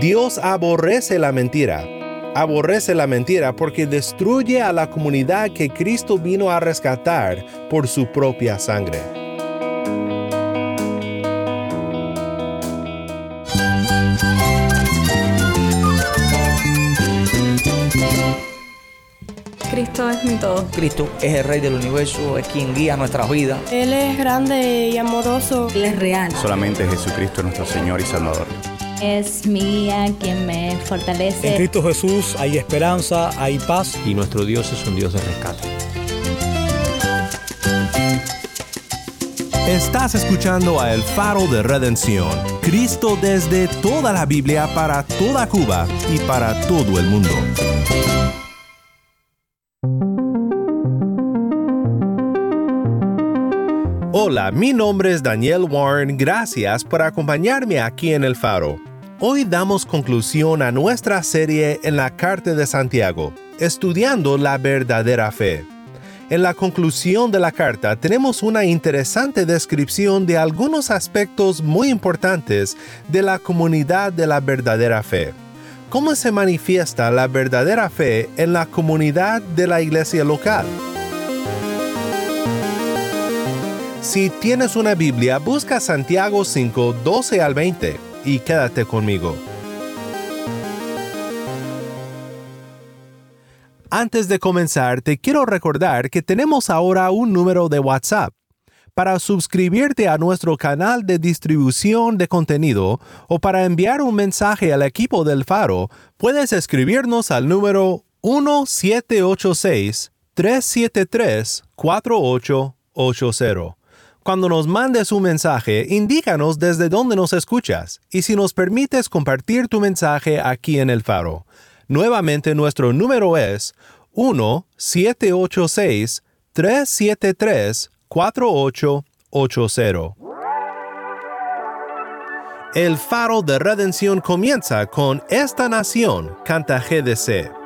Dios aborrece la mentira. Aborrece la mentira porque destruye a la comunidad que Cristo vino a rescatar por su propia sangre. Cristo es mi todo. Cristo es el Rey del universo, es quien guía nuestras vidas. Él es grande y amoroso. Él es real. Solamente Jesucristo es nuestro Señor y Salvador. Es mía quien me fortalece. En Cristo Jesús hay esperanza, hay paz. Y nuestro Dios es un Dios de rescate. Estás escuchando a El Faro de Redención, Cristo desde toda la Biblia para toda Cuba y para todo el mundo. Hola, mi nombre es Daniel Warren, gracias por acompañarme aquí en El Faro. Hoy damos conclusión a nuestra serie en la Carta de Santiago, estudiando la verdadera fe. En la conclusión de la carta tenemos una interesante descripción de algunos aspectos muy importantes de la comunidad de la verdadera fe. ¿Cómo se manifiesta la verdadera fe en la comunidad de la iglesia local? Si tienes una Biblia, busca Santiago 5, 12 al 20 y quédate conmigo. Antes de comenzar, te quiero recordar que tenemos ahora un número de WhatsApp. Para suscribirte a nuestro canal de distribución de contenido o para enviar un mensaje al equipo del Faro, puedes escribirnos al número 1786-373-4880. Cuando nos mandes un mensaje, indícanos desde dónde nos escuchas y si nos permites compartir tu mensaje aquí en el faro. Nuevamente nuestro número es 1-786-373-4880. El faro de redención comienza con Esta nación, canta GDC.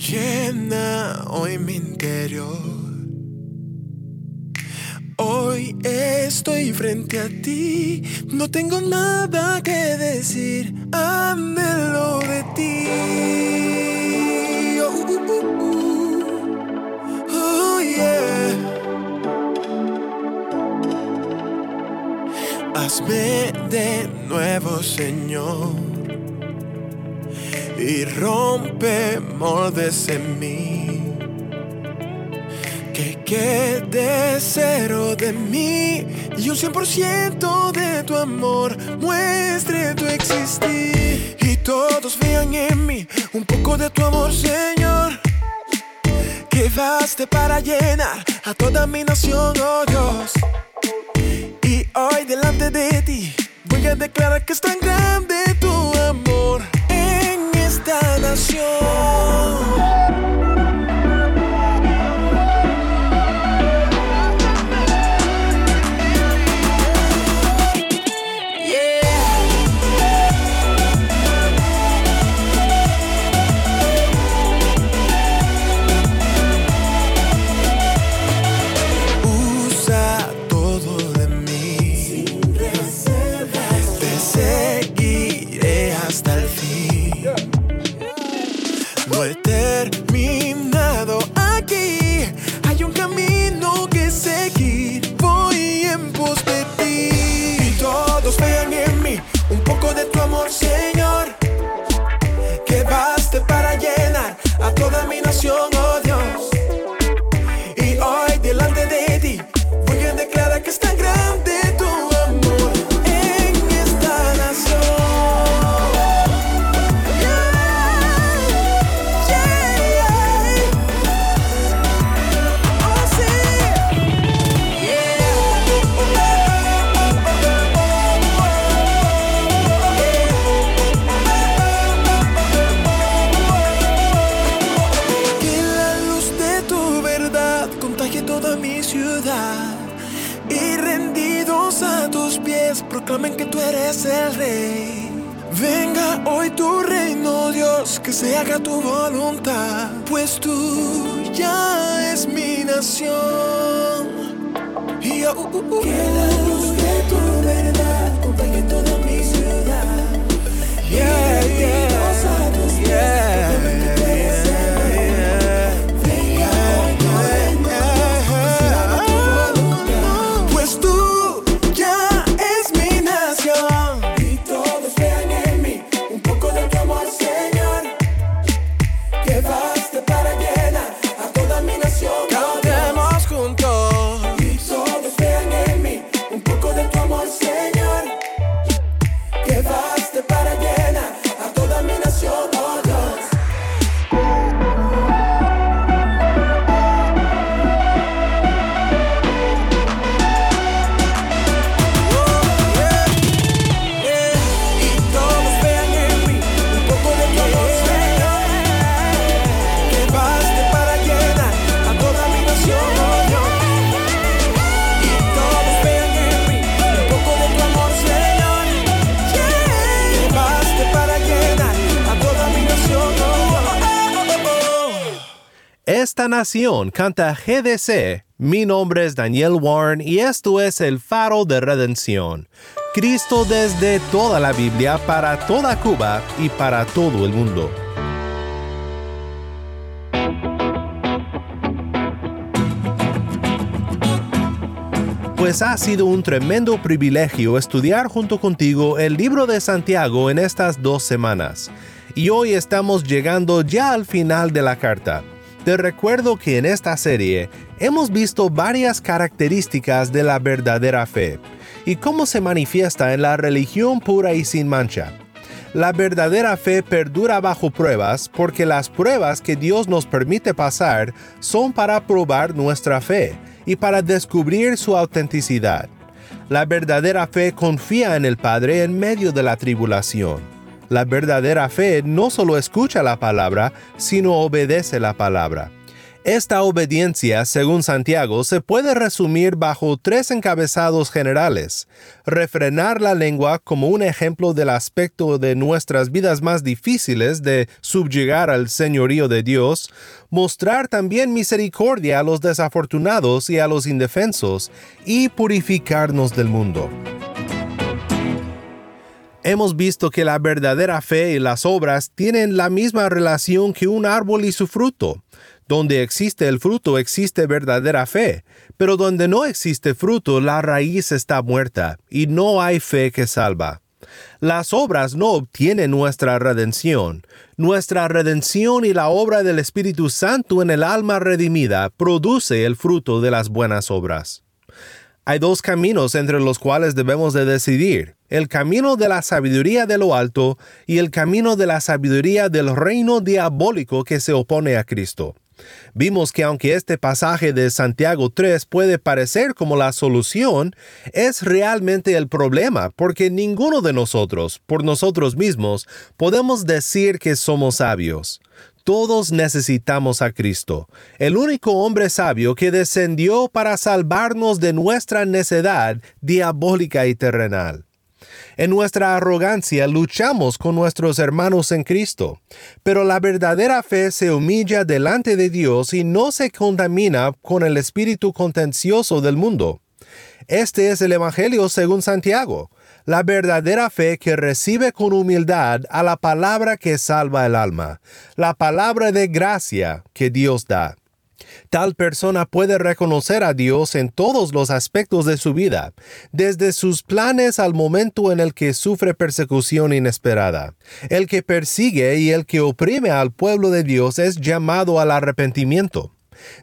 Llena hoy mi interior. Hoy estoy frente a ti, no tengo nada que decir, anhelo de ti. Oh, uh, uh, uh. Hazme de nuevo, Señor y rompe moldes en mí. Que quede cero de mí y un 100% de tu amor muestre tu existir. Y todos vean en mí un poco de tu amor, Señor. Que baste para llenar a toda mi nación, oh Dios. Y hoy delante de ti voy a declarar que es tan grande tu amor esta haga tu voluntad, pues tuya es mi nación. Y yo, uh, uh, uh, que la luz de tu verdad acompañe toda mi ciudad. Yeah, yeah. Canta GDC. Mi nombre es Daniel Warren y esto es el faro de redención. Cristo desde toda la Biblia para toda Cuba y para todo el mundo. Pues ha sido un tremendo privilegio estudiar junto contigo el libro de Santiago en estas dos semanas. Y hoy estamos llegando ya al final de la carta. Te recuerdo que en esta serie hemos visto varias características de la verdadera fe y cómo se manifiesta en la religión pura y sin mancha. La verdadera fe perdura bajo pruebas porque las pruebas que Dios nos permite pasar son para probar nuestra fe y para descubrir su autenticidad. La verdadera fe confía en el Padre en medio de la tribulación. La verdadera fe no solo escucha la palabra, sino obedece la palabra. Esta obediencia, según Santiago, se puede resumir bajo tres encabezados generales. Refrenar la lengua como un ejemplo del aspecto de nuestras vidas más difíciles de subyugar al señorío de Dios, mostrar también misericordia a los desafortunados y a los indefensos, y purificarnos del mundo. Hemos visto que la verdadera fe y las obras tienen la misma relación que un árbol y su fruto. Donde existe el fruto existe verdadera fe, pero donde no existe fruto la raíz está muerta y no hay fe que salva. Las obras no obtienen nuestra redención. Nuestra redención y la obra del Espíritu Santo en el alma redimida produce el fruto de las buenas obras. Hay dos caminos entre los cuales debemos de decidir, el camino de la sabiduría de lo alto y el camino de la sabiduría del reino diabólico que se opone a Cristo. Vimos que aunque este pasaje de Santiago 3 puede parecer como la solución, es realmente el problema, porque ninguno de nosotros, por nosotros mismos, podemos decir que somos sabios. Todos necesitamos a Cristo, el único hombre sabio que descendió para salvarnos de nuestra necedad diabólica y terrenal. En nuestra arrogancia luchamos con nuestros hermanos en Cristo, pero la verdadera fe se humilla delante de Dios y no se contamina con el espíritu contencioso del mundo. Este es el Evangelio según Santiago, la verdadera fe que recibe con humildad a la palabra que salva el alma, la palabra de gracia que Dios da. Tal persona puede reconocer a Dios en todos los aspectos de su vida, desde sus planes al momento en el que sufre persecución inesperada. El que persigue y el que oprime al pueblo de Dios es llamado al arrepentimiento.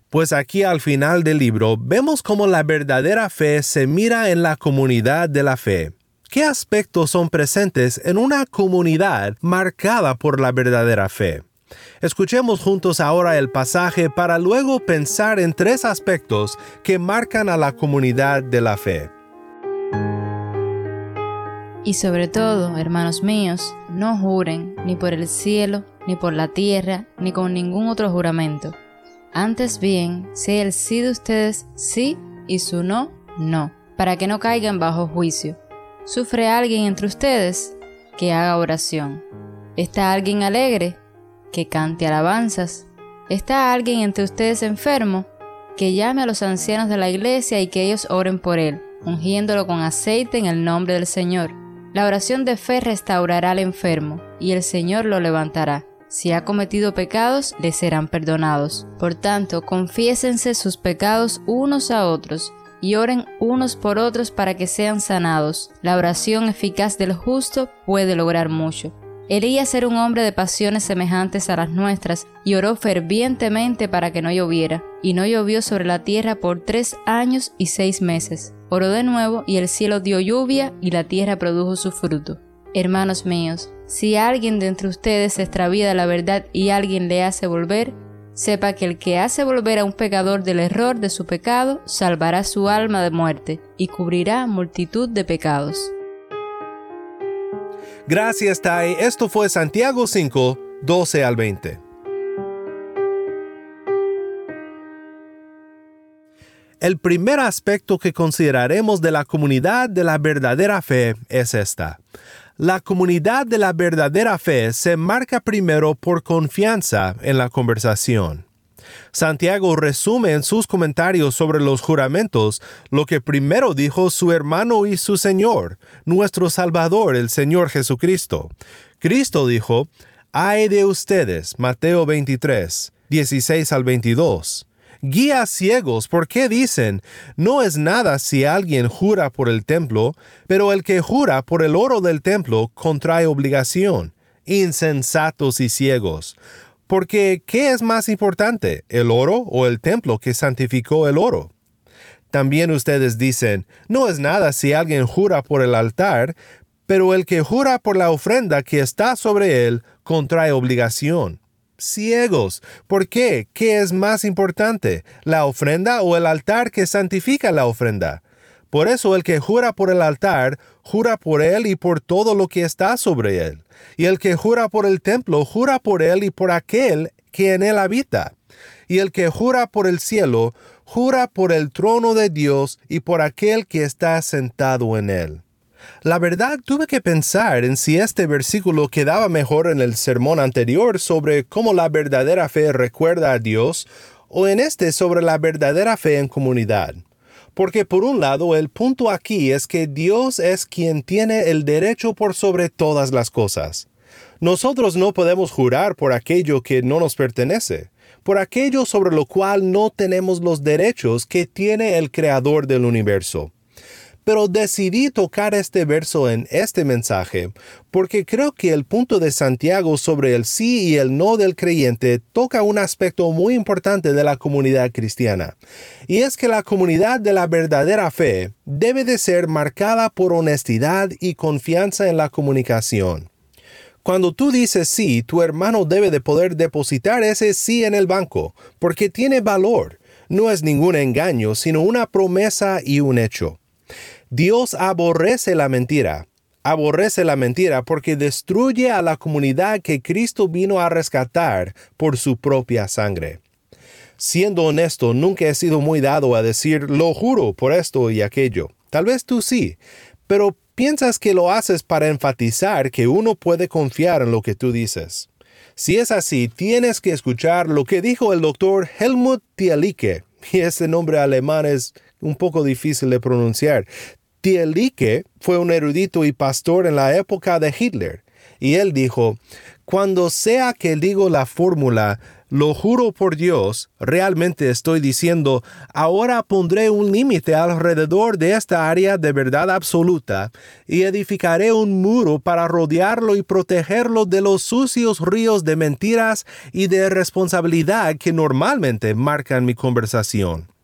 Pues aquí al final del libro vemos cómo la verdadera fe se mira en la comunidad de la fe. ¿Qué aspectos son presentes en una comunidad marcada por la verdadera fe? Escuchemos juntos ahora el pasaje para luego pensar en tres aspectos que marcan a la comunidad de la fe. Y sobre todo, hermanos míos, no juren ni por el cielo, ni por la tierra, ni con ningún otro juramento. Antes bien, sea el sí de ustedes sí y su no, no, para que no caigan bajo juicio. ¿Sufre alguien entre ustedes? Que haga oración. ¿Está alguien alegre? Que cante alabanzas. ¿Está alguien entre ustedes enfermo? que llame a los ancianos de la iglesia y que ellos oren por él, ungiéndolo con aceite en el nombre del Señor. La oración de fe restaurará al enfermo, y el Señor lo levantará. Si ha cometido pecados, le serán perdonados. Por tanto, confiésense sus pecados unos a otros y oren unos por otros para que sean sanados. La oración eficaz del justo puede lograr mucho. Elías era un hombre de pasiones semejantes a las nuestras y oró fervientemente para que no lloviera. Y no llovió sobre la tierra por tres años y seis meses. Oró de nuevo y el cielo dio lluvia y la tierra produjo su fruto. Hermanos míos, si alguien de entre ustedes se extravía la verdad y alguien le hace volver, sepa que el que hace volver a un pecador del error de su pecado, salvará su alma de muerte y cubrirá multitud de pecados. Gracias, Tai. Esto fue Santiago 5, 12 al 20. El primer aspecto que consideraremos de la comunidad de la verdadera fe es esta. La comunidad de la verdadera fe se marca primero por confianza en la conversación. Santiago resume en sus comentarios sobre los juramentos lo que primero dijo su hermano y su Señor, nuestro Salvador, el Señor Jesucristo. Cristo dijo, Ay de ustedes, Mateo 23, 16 al 22 guías ciegos, ¿por qué dicen, no es nada si alguien jura por el templo, pero el que jura por el oro del templo contrae obligación? Insensatos y ciegos. Porque, ¿qué es más importante, el oro o el templo que santificó el oro? También ustedes dicen, no es nada si alguien jura por el altar, pero el que jura por la ofrenda que está sobre él contrae obligación ciegos. ¿Por qué? ¿Qué es más importante, la ofrenda o el altar que santifica la ofrenda? Por eso el que jura por el altar, jura por él y por todo lo que está sobre él. Y el que jura por el templo, jura por él y por aquel que en él habita. Y el que jura por el cielo, jura por el trono de Dios y por aquel que está sentado en él. La verdad tuve que pensar en si este versículo quedaba mejor en el sermón anterior sobre cómo la verdadera fe recuerda a Dios o en este sobre la verdadera fe en comunidad. Porque por un lado el punto aquí es que Dios es quien tiene el derecho por sobre todas las cosas. Nosotros no podemos jurar por aquello que no nos pertenece, por aquello sobre lo cual no tenemos los derechos que tiene el Creador del universo pero decidí tocar este verso en este mensaje porque creo que el punto de Santiago sobre el sí y el no del creyente toca un aspecto muy importante de la comunidad cristiana, y es que la comunidad de la verdadera fe debe de ser marcada por honestidad y confianza en la comunicación. Cuando tú dices sí, tu hermano debe de poder depositar ese sí en el banco, porque tiene valor. No es ningún engaño, sino una promesa y un hecho. Dios aborrece la mentira. Aborrece la mentira porque destruye a la comunidad que Cristo vino a rescatar por su propia sangre. Siendo honesto, nunca he sido muy dado a decir lo juro por esto y aquello. Tal vez tú sí, pero piensas que lo haces para enfatizar que uno puede confiar en lo que tú dices. Si es así, tienes que escuchar lo que dijo el doctor Helmut Tielicke, y ese nombre alemán es un poco difícil de pronunciar. Tielicke fue un erudito y pastor en la época de Hitler, y él dijo, cuando sea que digo la fórmula, lo juro por Dios, realmente estoy diciendo, ahora pondré un límite alrededor de esta área de verdad absoluta y edificaré un muro para rodearlo y protegerlo de los sucios ríos de mentiras y de responsabilidad que normalmente marcan mi conversación.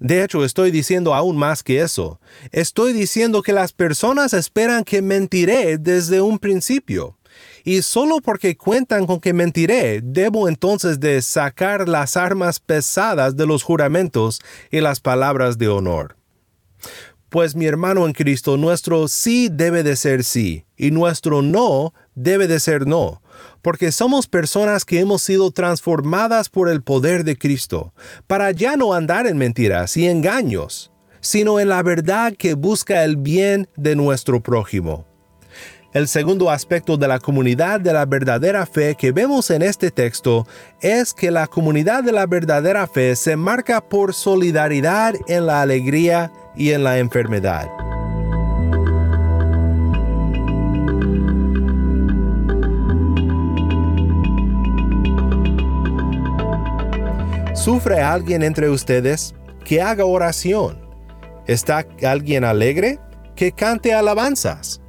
De hecho, estoy diciendo aún más que eso. Estoy diciendo que las personas esperan que mentiré desde un principio. Y solo porque cuentan con que mentiré, debo entonces de sacar las armas pesadas de los juramentos y las palabras de honor. Pues mi hermano en Cristo, nuestro sí debe de ser sí, y nuestro no debe de ser no, porque somos personas que hemos sido transformadas por el poder de Cristo, para ya no andar en mentiras y engaños, sino en la verdad que busca el bien de nuestro prójimo. El segundo aspecto de la comunidad de la verdadera fe que vemos en este texto es que la comunidad de la verdadera fe se marca por solidaridad en la alegría y en la enfermedad. ¿Sufre alguien entre ustedes? Que haga oración. ¿Está alguien alegre? Que cante alabanzas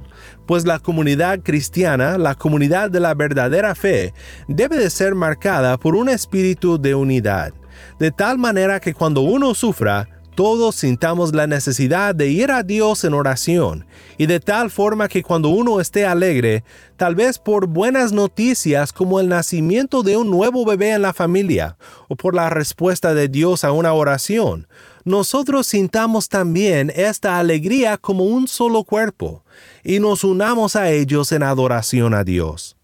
pues la comunidad cristiana, la comunidad de la verdadera fe, debe de ser marcada por un espíritu de unidad, de tal manera que cuando uno sufra, todos sintamos la necesidad de ir a Dios en oración, y de tal forma que cuando uno esté alegre, tal vez por buenas noticias como el nacimiento de un nuevo bebé en la familia, o por la respuesta de Dios a una oración, nosotros sintamos también esta alegría como un solo cuerpo, y nos unamos a ellos en adoración a Dios.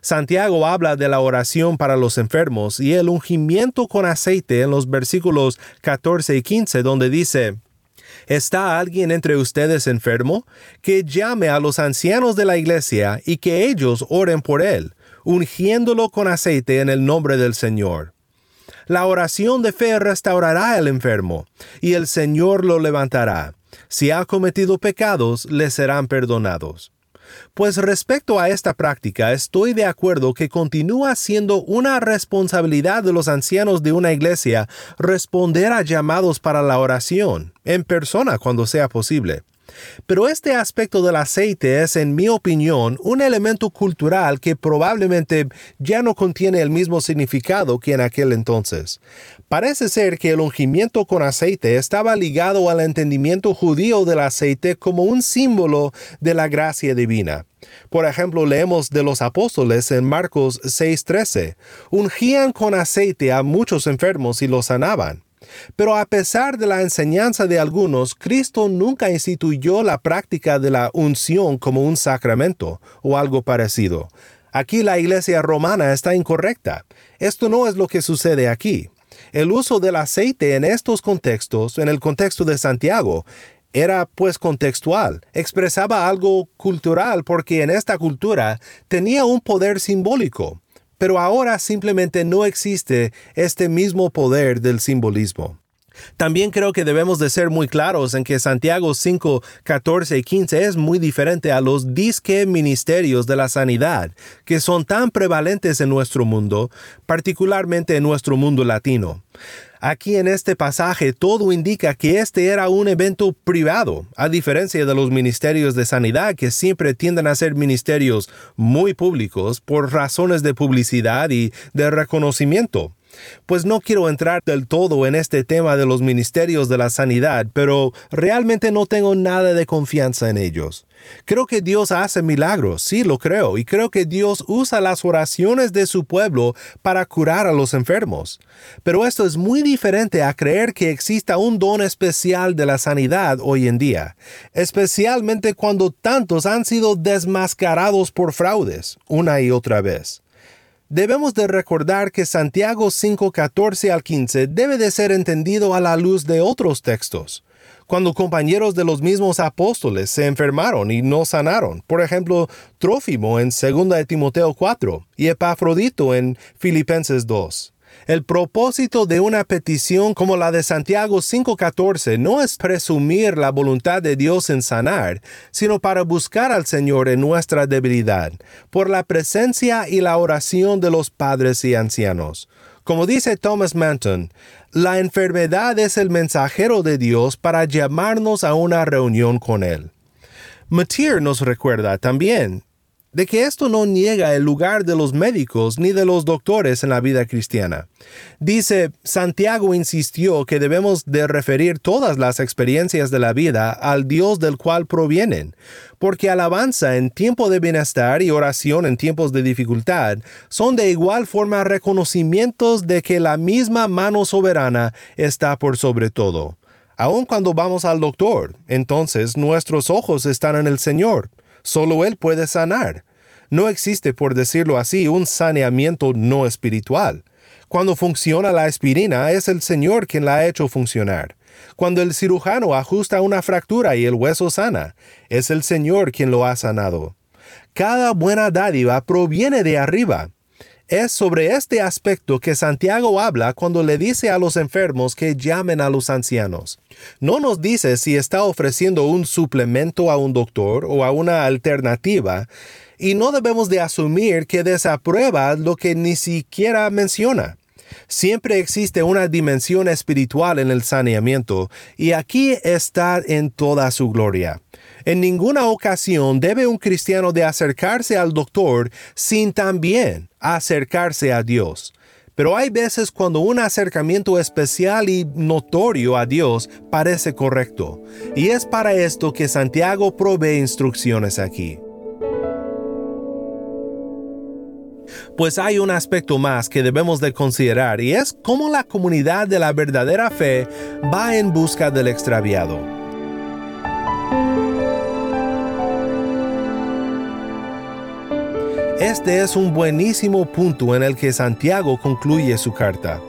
Santiago habla de la oración para los enfermos y el ungimiento con aceite en los versículos 14 y 15 donde dice, ¿Está alguien entre ustedes enfermo? Que llame a los ancianos de la iglesia y que ellos oren por él, ungiéndolo con aceite en el nombre del Señor. La oración de fe restaurará al enfermo, y el Señor lo levantará. Si ha cometido pecados, le serán perdonados. Pues respecto a esta práctica, estoy de acuerdo que continúa siendo una responsabilidad de los ancianos de una iglesia responder a llamados para la oración, en persona cuando sea posible. Pero este aspecto del aceite es, en mi opinión, un elemento cultural que probablemente ya no contiene el mismo significado que en aquel entonces. Parece ser que el ungimiento con aceite estaba ligado al entendimiento judío del aceite como un símbolo de la gracia divina. Por ejemplo, leemos de los apóstoles en Marcos 6:13, ungían con aceite a muchos enfermos y los sanaban. Pero a pesar de la enseñanza de algunos, Cristo nunca instituyó la práctica de la unción como un sacramento o algo parecido. Aquí la iglesia romana está incorrecta. Esto no es lo que sucede aquí. El uso del aceite en estos contextos, en el contexto de Santiago, era pues contextual, expresaba algo cultural porque en esta cultura tenía un poder simbólico pero ahora simplemente no existe este mismo poder del simbolismo. También creo que debemos de ser muy claros en que Santiago 5, 14 y 15 es muy diferente a los disque ministerios de la sanidad, que son tan prevalentes en nuestro mundo, particularmente en nuestro mundo latino. Aquí en este pasaje todo indica que este era un evento privado, a diferencia de los ministerios de sanidad que siempre tienden a ser ministerios muy públicos por razones de publicidad y de reconocimiento. Pues no quiero entrar del todo en este tema de los ministerios de la sanidad, pero realmente no tengo nada de confianza en ellos. Creo que Dios hace milagros, sí lo creo, y creo que Dios usa las oraciones de su pueblo para curar a los enfermos. Pero esto es muy diferente a creer que exista un don especial de la sanidad hoy en día, especialmente cuando tantos han sido desmascarados por fraudes una y otra vez. Debemos de recordar que Santiago 5:14 al 15 debe de ser entendido a la luz de otros textos. Cuando compañeros de los mismos apóstoles se enfermaron y no sanaron, por ejemplo, Trófimo en 2 Timoteo 4 y Epafrodito en Filipenses 2. El propósito de una petición como la de Santiago 5.14 no es presumir la voluntad de Dios en sanar, sino para buscar al Señor en nuestra debilidad, por la presencia y la oración de los padres y ancianos. Como dice Thomas Manton, la enfermedad es el mensajero de Dios para llamarnos a una reunión con Él. Matier nos recuerda también de que esto no niega el lugar de los médicos ni de los doctores en la vida cristiana. Dice, Santiago insistió que debemos de referir todas las experiencias de la vida al Dios del cual provienen, porque alabanza en tiempo de bienestar y oración en tiempos de dificultad son de igual forma reconocimientos de que la misma mano soberana está por sobre todo. Aun cuando vamos al doctor, entonces nuestros ojos están en el Señor Solo Él puede sanar. No existe, por decirlo así, un saneamiento no espiritual. Cuando funciona la aspirina, es el Señor quien la ha hecho funcionar. Cuando el cirujano ajusta una fractura y el hueso sana, es el Señor quien lo ha sanado. Cada buena dádiva proviene de arriba. Es sobre este aspecto que Santiago habla cuando le dice a los enfermos que llamen a los ancianos. No nos dice si está ofreciendo un suplemento a un doctor o a una alternativa, y no debemos de asumir que desaprueba lo que ni siquiera menciona. Siempre existe una dimensión espiritual en el saneamiento, y aquí está en toda su gloria. En ninguna ocasión debe un cristiano de acercarse al doctor sin también acercarse a Dios. Pero hay veces cuando un acercamiento especial y notorio a Dios parece correcto, y es para esto que Santiago provee instrucciones aquí. Pues hay un aspecto más que debemos de considerar y es cómo la comunidad de la verdadera fe va en busca del extraviado. Este es un buenísimo punto en el que Santiago concluye su carta.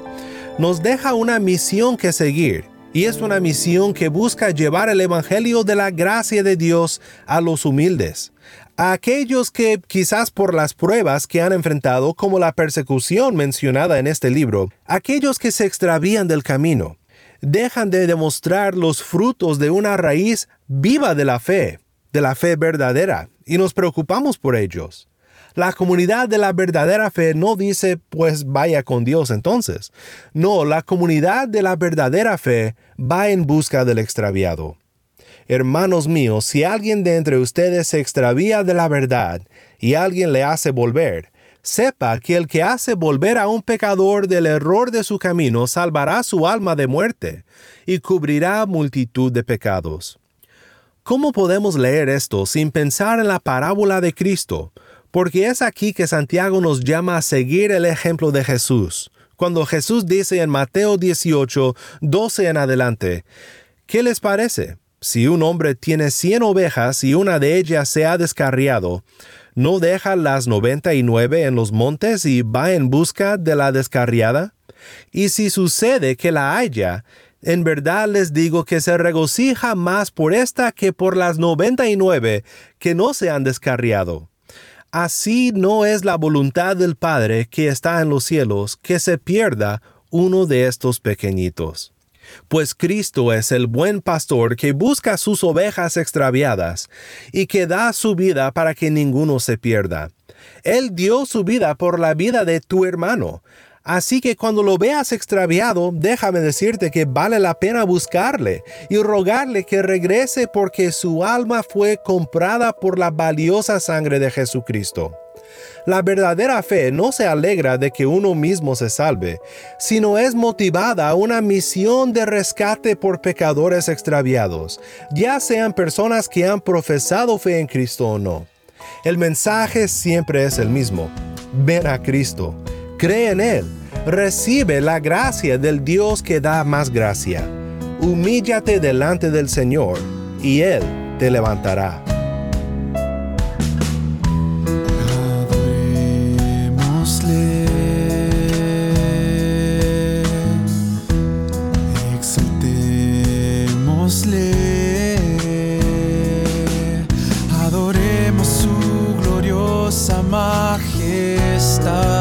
Nos deja una misión que seguir, y es una misión que busca llevar el Evangelio de la gracia de Dios a los humildes, a aquellos que quizás por las pruebas que han enfrentado como la persecución mencionada en este libro, aquellos que se extravían del camino, dejan de demostrar los frutos de una raíz viva de la fe, de la fe verdadera, y nos preocupamos por ellos. La comunidad de la verdadera fe no dice, pues vaya con Dios entonces. No, la comunidad de la verdadera fe va en busca del extraviado. Hermanos míos, si alguien de entre ustedes se extravía de la verdad y alguien le hace volver, sepa que el que hace volver a un pecador del error de su camino salvará su alma de muerte y cubrirá multitud de pecados. ¿Cómo podemos leer esto sin pensar en la parábola de Cristo, porque es aquí que Santiago nos llama a seguir el ejemplo de Jesús. Cuando Jesús dice en Mateo 18, 12 en adelante, ¿qué les parece? Si un hombre tiene cien ovejas y una de ellas se ha descarriado, ¿no deja las noventa y nueve en los montes y va en busca de la descarriada? Y si sucede que la haya, en verdad les digo que se regocija más por esta que por las noventa y nueve que no se han descarriado. Así no es la voluntad del Padre que está en los cielos que se pierda uno de estos pequeñitos. Pues Cristo es el buen pastor que busca sus ovejas extraviadas y que da su vida para que ninguno se pierda. Él dio su vida por la vida de tu hermano, Así que cuando lo veas extraviado, déjame decirte que vale la pena buscarle y rogarle que regrese porque su alma fue comprada por la valiosa sangre de Jesucristo. La verdadera fe no se alegra de que uno mismo se salve, sino es motivada a una misión de rescate por pecadores extraviados, ya sean personas que han profesado fe en Cristo o no. El mensaje siempre es el mismo. Ven a Cristo cree en Él, recibe la gracia del Dios que da más gracia. Humíllate delante del Señor y Él te levantará. Majestad.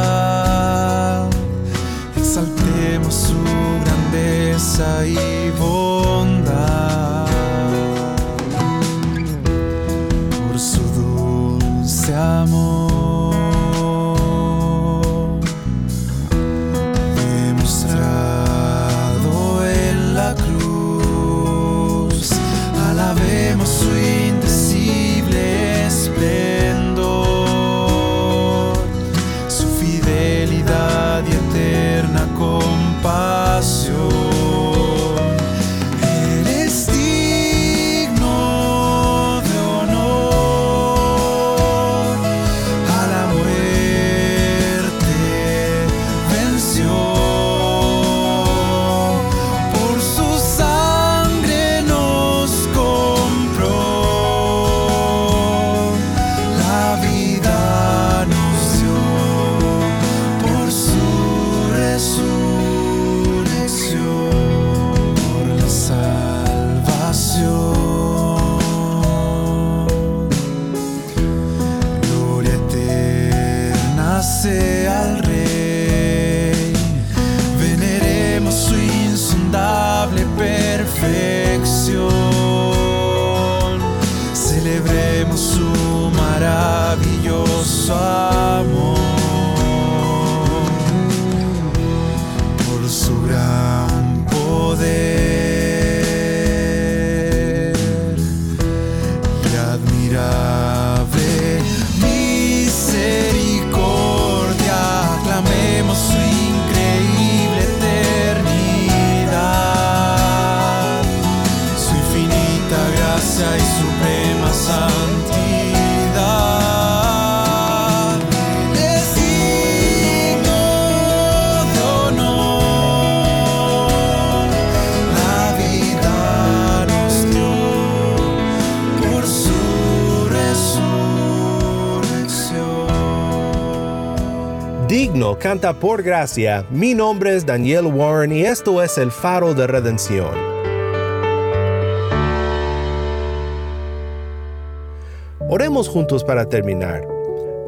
Canta por gracia. Mi nombre es Daniel Warren y esto es el faro de redención. Oremos juntos para terminar.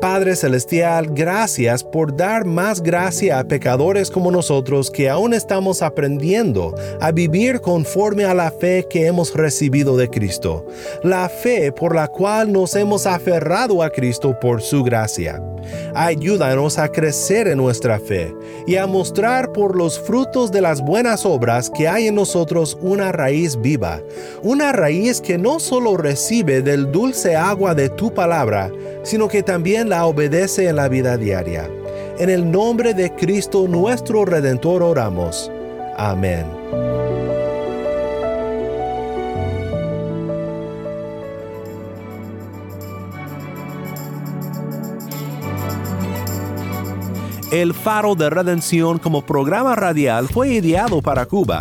Padre Celestial, gracias por dar más gracia a pecadores como nosotros que aún estamos aprendiendo a vivir conforme a la fe que hemos recibido de Cristo, la fe por la cual nos hemos aferrado a Cristo por su gracia. Ayúdanos a crecer en nuestra fe y a mostrar por los frutos de las buenas obras que hay en nosotros una raíz viva, una raíz que no solo recibe del dulce agua de tu palabra, sino que también la obedece en la vida diaria. En el nombre de Cristo nuestro Redentor oramos. Amén. El Faro de Redención como programa radial fue ideado para Cuba,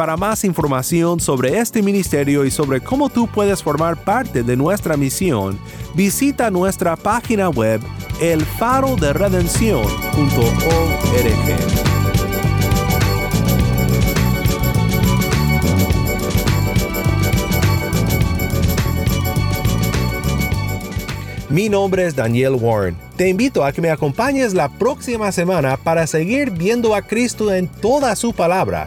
Para más información sobre este ministerio y sobre cómo tú puedes formar parte de nuestra misión, visita nuestra página web elfaroderedención.org. Mi nombre es Daniel Warren. Te invito a que me acompañes la próxima semana para seguir viendo a Cristo en toda su palabra,